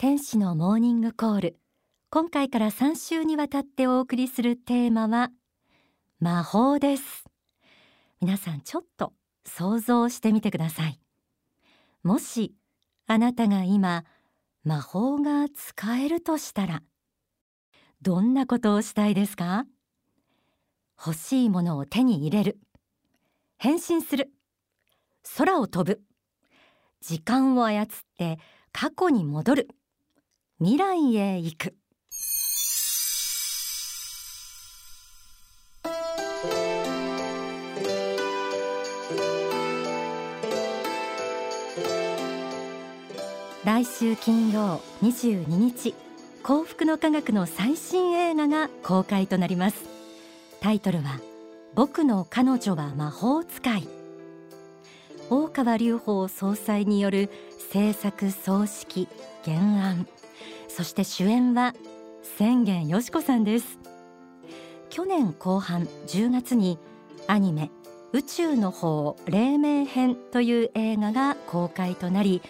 天使のモーニングコール。今回から3週にわたってお送りするテーマは魔法です。皆さんちょっと想像してみてください。もしあなたが今魔法が使えるとしたらどんなことをしたいですか？欲しいものを手に入れる。変身する。空を飛ぶ。時間を操って過去に戻る。未来へ行く。来週金曜22日幸福の科学の最新映画が公開となります。タイトルは僕の彼女は魔法使い。大川隆法総裁による制作総指揮原案。そして主演は千元よし子さんです。去年後半10月にアニメ宇宙の方黎明編という映画が公開となり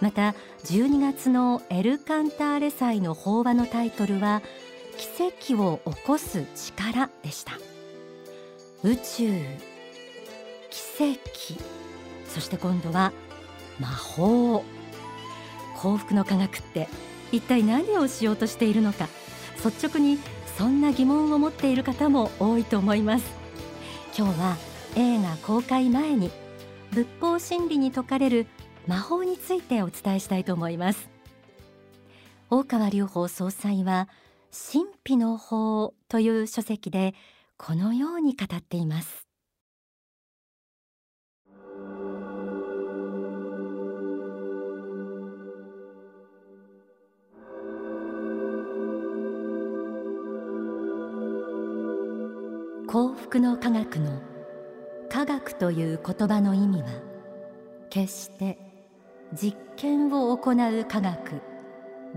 また12月のエルカンターレ祭の法話のタイトルは奇跡を起こす力でした。宇宙奇跡。そして今度は魔法。幸福の科学って一体何をしようとしているのか率直にそんな疑問を持っている方も多いと思います。今日は映画公開前に仏法真理に説かれる魔法についてお伝えしたいと思います。大川隆法総裁は神秘の法という書籍でこのように語っています。幸福の科学の科学という言葉の意味は決して実験を行う科学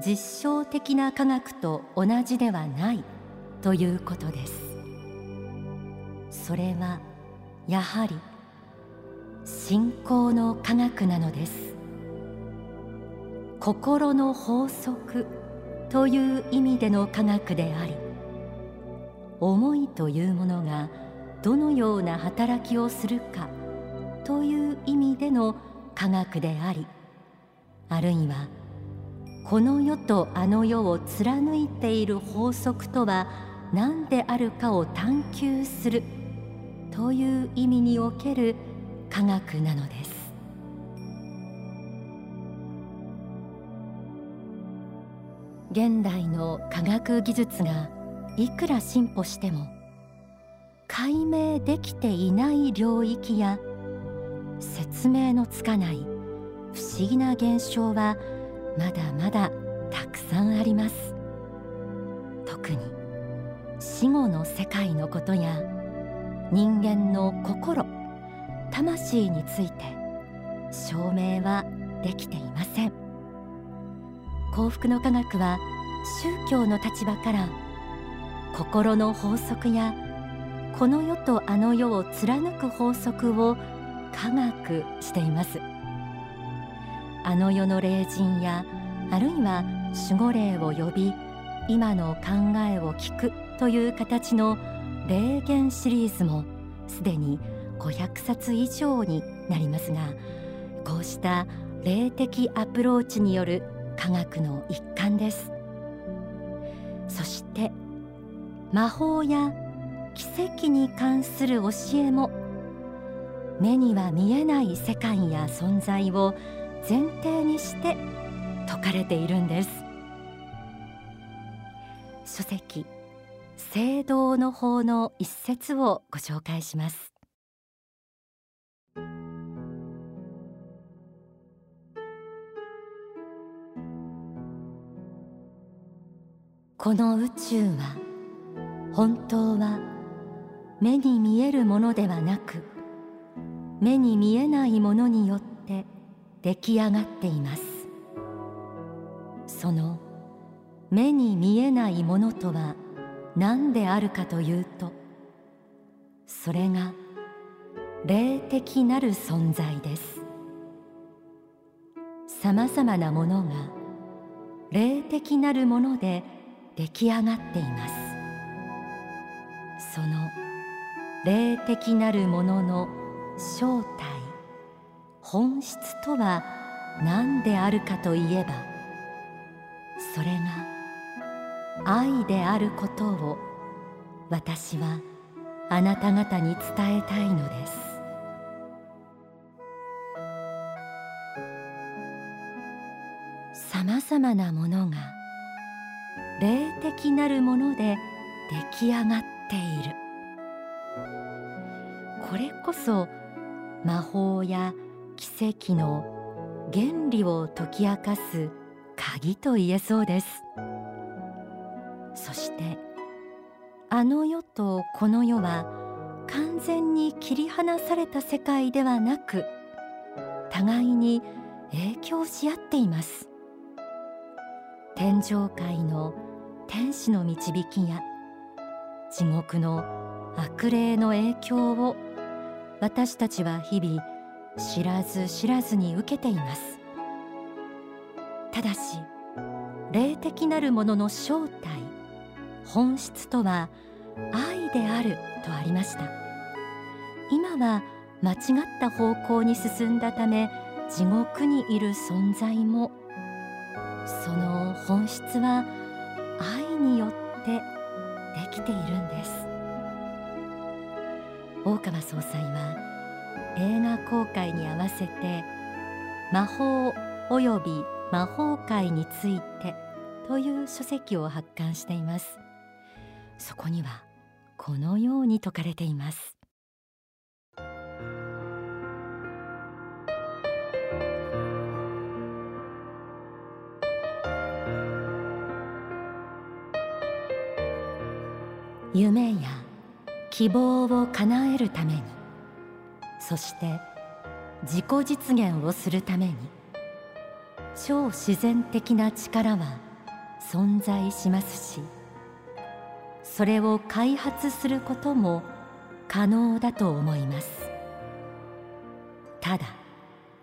実証的な科学と同じではないということです。それはやはり信仰の科学なのです。心の法則という意味での科学であり思いというものがどのような働きをするかという意味での科学でありあるいはこの世とあの世を貫いている法則とは何であるかを探求するという意味における科学なのです。現代の科学技術がいくら進歩しても解明できていない領域や説明のつかない不思議な現象はまだまだたくさんあります。特に死後の世界のことや人間の心魂について証明はできていません。幸福の科学は宗教の立場から心の法則やこの世とあの世を貫く法則を科学しています。あの世の霊人やあるいは守護霊を呼び今の考えを聞くという形の霊言シリーズもすでに500冊以上になりますがこうした霊的アプローチによる科学の一環です。そし魔法や奇跡に関する教えも目には見えない世界や存在を前提にして説かれているんです。書籍聖堂の法の一節をご紹介します。この宇宙は本当は目に見えるものではなく目に見えないものによって出来上がっています。その目に見えないものとは何であるかというとそれが霊的なる存在です。さまざまなものが霊的なるもので出来上がっています。その霊的なるものの正体本質とは何であるかといえばそれが愛であることを私はあなた方に伝えたいのです。さまざまなものが霊的なるもので出来上がっている。これこそ魔法や奇跡の原理を解き明かす鍵と言えそうです。そしてあの世とこの世は完全に切り離された世界ではなく互いに影響し合っています。天上界の天使の導きや地獄の悪霊の影響を私たちは日々知らず知らずに受けています。ただし霊的なるものの正体本質とは愛であるとありました。今は間違った方向に進んだため地獄にいる存在もその本質は愛によってできているんです。大川総裁は映画公開に合わせて魔法および魔法界についてという書籍を発刊しています。そこにはこのように説かれています。夢や希望を叶えるためにそして自己実現をするために超自然的な力は存在しますしそれを開発することも可能だと思います。ただ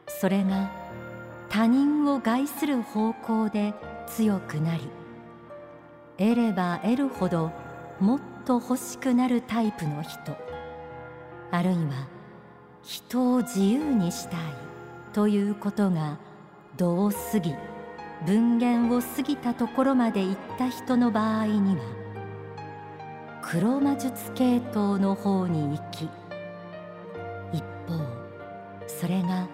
それが他人を害する方向で強くなり得れば得るほどもっと欲しくなるタイプの人。あるいは人を自由にしたいということが度を過ぎ分限を過ぎたところまで行った人の場合には黒魔術系統の方に行き一方それが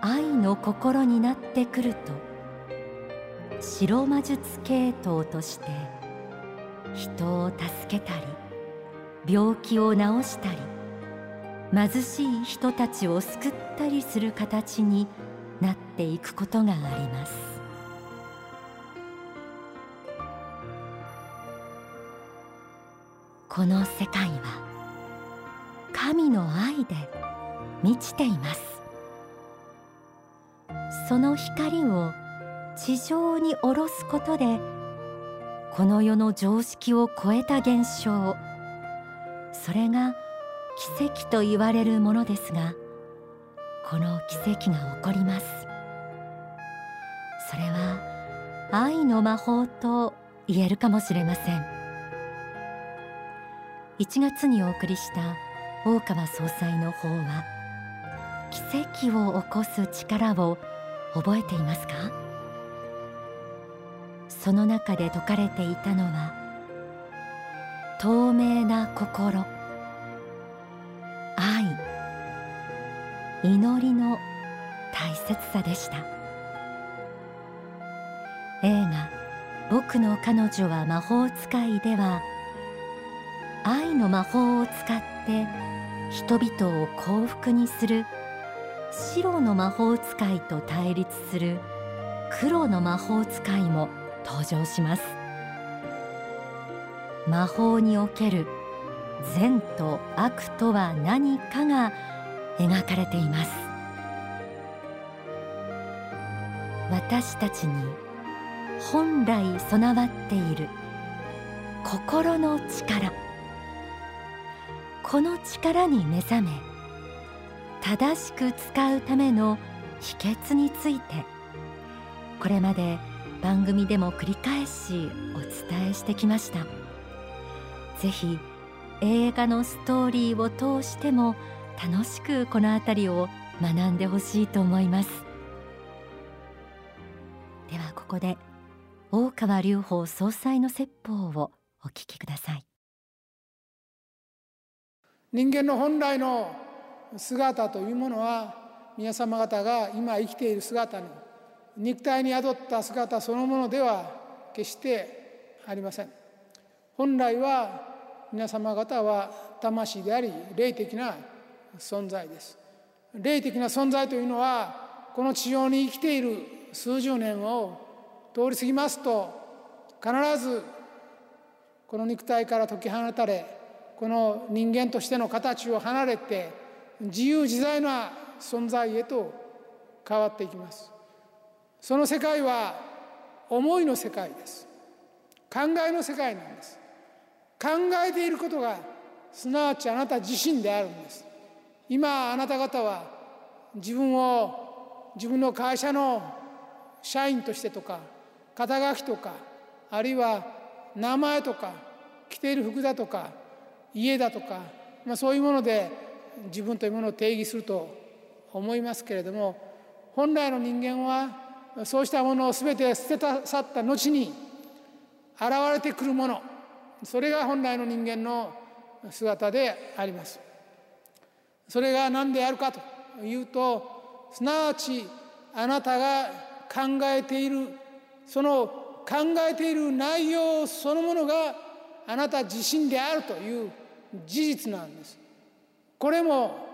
愛の心になってくると白魔術系統として人を助けたり病気を治したり貧しい人たちを救ったりする形になっていくことがあります。この世界は神の愛で満ちています。その光を地上に下ろすことでこの世の常識を超えた現象。それが奇跡と言われるものですがこの奇跡が起こります。それは愛の魔法と言えるかもしれません。1月にお送りした大川総裁の法は奇跡を起こす力を覚えていますか？その中で説かれていたのは透明な心愛祈りの大切さでした。映画「僕の彼女は魔法使い」では愛の魔法を使って人々を幸福にする白の魔法使いと対立する黒の魔法使いも登場します。魔法における善と悪とは何かが描かれています。私たちに本来備わっている心の力。この力に目覚め正しく使うための秘訣についてこれまで番組でも繰り返しお伝えしてきました。ぜひ映画のストーリーを通しても楽しくこの辺りを学んでほしいと思います。ではここで大川隆法総裁の説法をお聞きください。人間の本来の姿というものは皆様方が今生きている姿の肉体に宿った姿そのものでは決してありません。本来は皆様方は魂であり霊的な存在です。霊的な存在というのはこの地上に生きている数十年を通り過ぎますと必ずこの肉体から解き放たれこの人間としての形を離れて自由自在な存在へと変わっていきます。その世界は思いの世界です。考えの世界なんです。考えていることがすなわちあなた自身であるんです。今あなた方は自分を自分の会社の社員としてとか肩書きとかあるいは名前とか着ている服だとか家だとか、まあ、そういうもので自分というものを定義すると思いますけれども本来の人間はそうしたものを全て捨てた去った後に現れてくるものそれが本来の人間の姿であります。それが何であるかというとすなわちあなたが考えているその考えている内容そのものがあなた自身であるという事実なんです。これも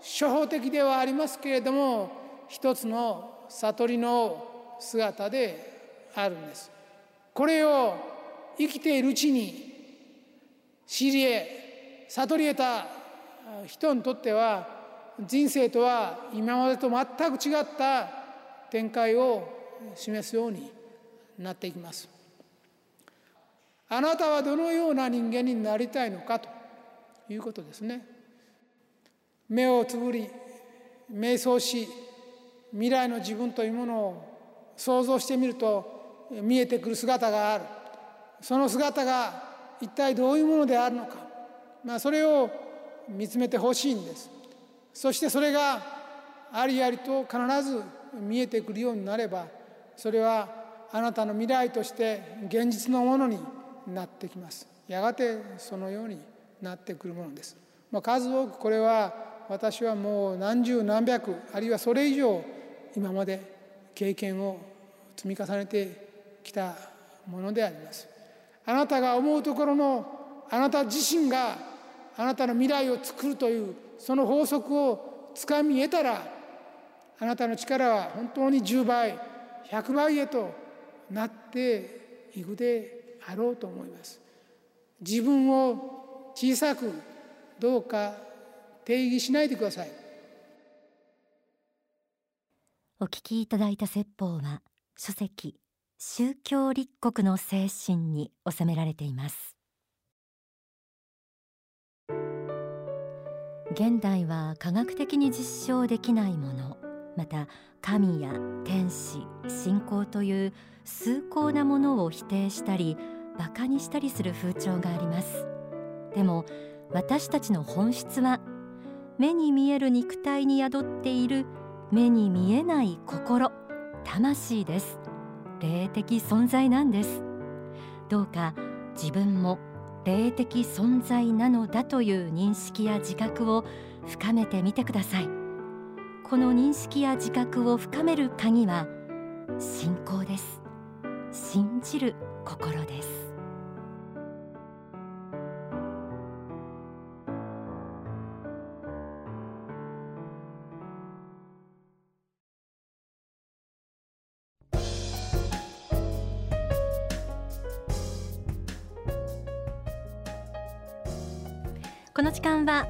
初歩的ではありますけれども一つの悟りの姿であるんです。これを生きているうちに知り得悟り得た人にとっては人生とは今までと全く違った展開を示すようになっていきます。あなたはどのような人間になりたいのかということですね。目をつぶり瞑想し未来の自分というものを想像してみると見えてくる姿がある。その姿が一体どういうものであるのか、まあ、それを見つめてほしいんです。そしてそれがありありと必ず見えてくるようになればそれはあなたの未来として現実のものになってきます。やがてそのようになってくるものです、まあ、数多くこれは私はもう何十何百あるいはそれ以上今まで経験を積み重ねてきたものであります。あなたが思うところのあなた自身があなたの未来を作るというその法則をつかみ得たらあなたの力は本当に10倍100倍へとなっていくであろうと思います。自分を小さくどうか定義しないでください。お聞きいただいた説法は書籍宗教立国の精神に収められています。現代は科学的に実証できないものまた神や天使信仰という崇高なものを否定したり馬鹿にしたりする風潮があります。でも私たちの本質は目に見える肉体に宿っている目に見えない心。魂です。霊的存在なんです。どうか自分も霊的存在なのだという認識や自覚を深めてみてください。この認識や自覚を深める鍵は信仰です。信じる心です。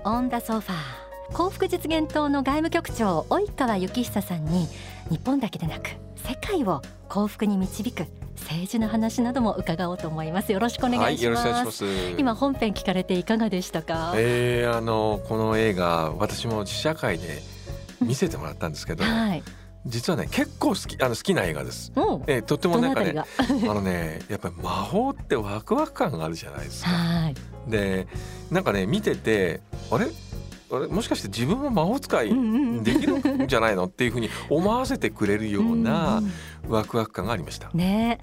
オンダソファー。幸福実現党の外務局長及川幸久さんに日本だけでなく世界を幸福に導く政治の話なども伺おうと思います。よろしくお願いします。はい、ます。今本編聞かれていかがでしたか？えー、あのこの映画私も試写会で見せてもらったんですけど、はい、実はね結構好きあの好きな映画です。おえーとってもなんかねが？あのねやっぱり魔法ってワクワク感があるじゃないですか。はい。でなんかね見ててあれ？あれ？もしかして自分も魔法使いできるんじゃないのっていうふうに思わせてくれるようなワクワク感がありました。ね。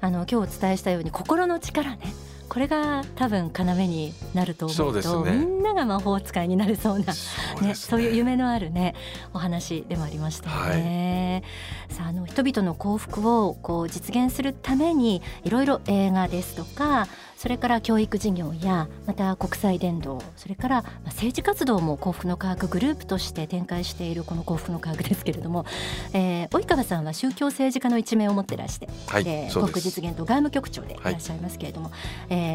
あの今日お伝えしたように心の力ねこれが多分要になると思うとねみんなが魔法使いになるそうなね、そうですそういう夢のあるねお話でもありましたよね。さああの人々の幸福をこう実現するためにいろいろ映画ですとかそれから教育事業やまた国際伝道それからまあ政治活動も幸福の科学グループとして展開しているこの幸福の科学ですけれども、えー、及川さんは宗教政治家の一面を持ってらして、はい、で幸福そうです。実現と外務局長でいらっしゃいますけれども、えー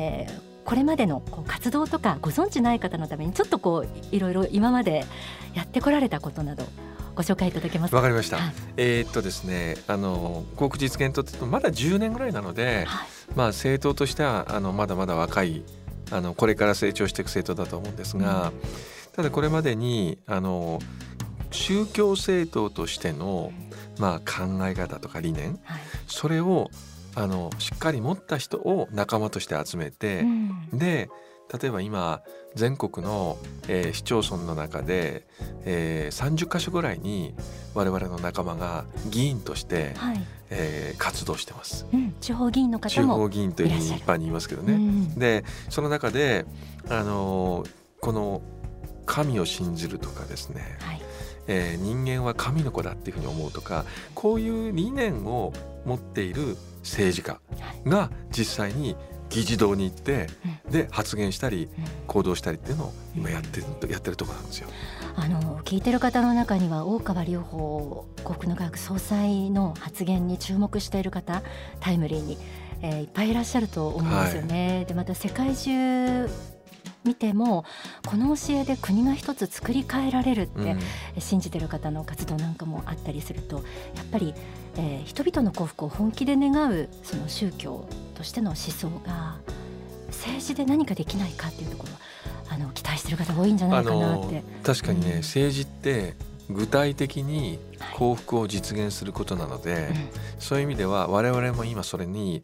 これまでのこう活動とかご存知ない方のためにちょっとこういろいろ今までやってこられたことなどご紹介いただけますか？わかりました。はいえーっとですね、あの幸福実現党ってまだ10年ぐらいなので、はいまあ政党としてはあのまだまだ若いあのこれから成長していく政党だと思うんですが、ただこれまでにあの宗教政党としてのまあ考え方とか理念、はいそれをあのしっかり持った人を仲間として集めて、うん。で例えば今全国の、えー市町村の中で、えー30か所ぐらいに我々の仲間が議員として、はい。えー活動してます。うん、地方議員の方地も方議員というふうに一般に言いますけどね。うん。でその中で、あのーこの神を信じるとかですね、はい。えー人間は神の子だっていうふうに思うとかこういう理念を持っている政治家が実際に議事堂に行って、で発言したりうん行動したりっていうのを今やってるやってるところなんですよ。あの聞いてる方の中には大川隆法幸福の科学総裁の発言に注目している方タイムリーに、えーいっぱいいらっしゃると思うんですよね。でまた世界中見てもこの教えで国が一つ作り変えられるって、うん。信じてる方の活動なんかもあったりするとやっぱり、えー人々の幸福を本気で願うその宗教としての思想が政治で何かできないかっていうところはあの期待してる方多いんじゃないかなって。確かにね、うん。政治って具体的に幸福を実現することなので、そういう意味では我々も今それに、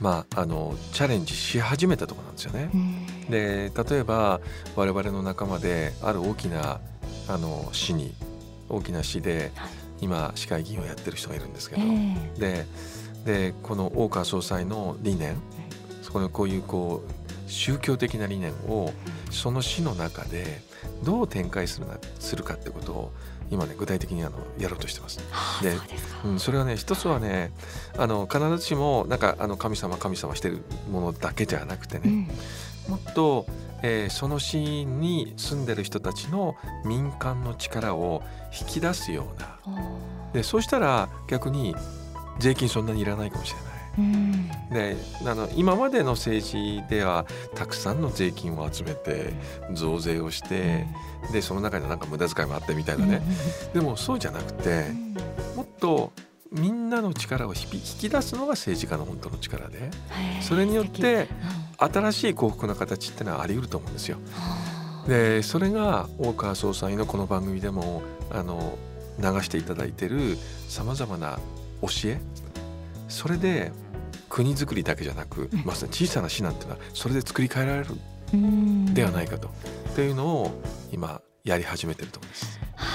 まあ、あのチャレンジし始めたところなんですよね。うん。で例えば我々の仲間である大きなあの市に大きな市ではい。今市会議員をやってる人がいるんですけえど、えででこの大川総裁の理念そこでこういうこう宗教的な理念をその市の中でどう展開するなするかってことを今ね具体的にあのやろうとしてます。はあでそうん、それはね一つはねあの必ずしもなんかあの神様神様してるものだけじゃなくてね、うんもっと、えーその市に住んでる人たちの民間の力を引き出すようなでそうしたら逆に税金そんなにいらないかもしれない。うん。であの今までの政治ではたくさんの税金を集めて増税をして、でその中でなんか無駄遣いもあってみたいなね、でもそうじゃなくてうん。もっとみんなの力を引き引き出すのが政治家の本当の力でそれによってうん。新しい幸福の形ってのはあり得ると思うんですよ。はあ。でそれが大川総裁のこの番組でもあの流していただいてるさまざまな教えそれで国づくりだけじゃなく、うんまさに小さな市なんていうのはそれで作り変えられるうん。ではないかと、というのを今やり始めてると思います。は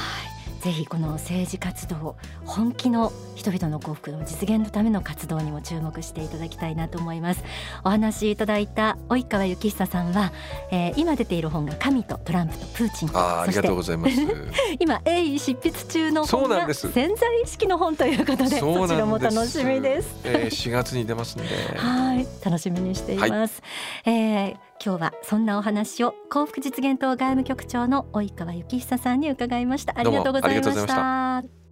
い、ぜひこの政治活動本気の人々の幸福の実現のための活動にも注目していただきたいなと思います。お話しいただいた及川幸久さんは、えー今出ている本が神とトランプとプーチンとあーありがとうございます。今鋭意執筆中の本が潜在意識の本ということでそちらも楽しみです。えー、4月に出ますんで。はい、楽しみにしています、えー今日はそんなお話を幸福実現党外務局長の及川幸久さんに伺いました。ありがとうございまどうもありがとうございした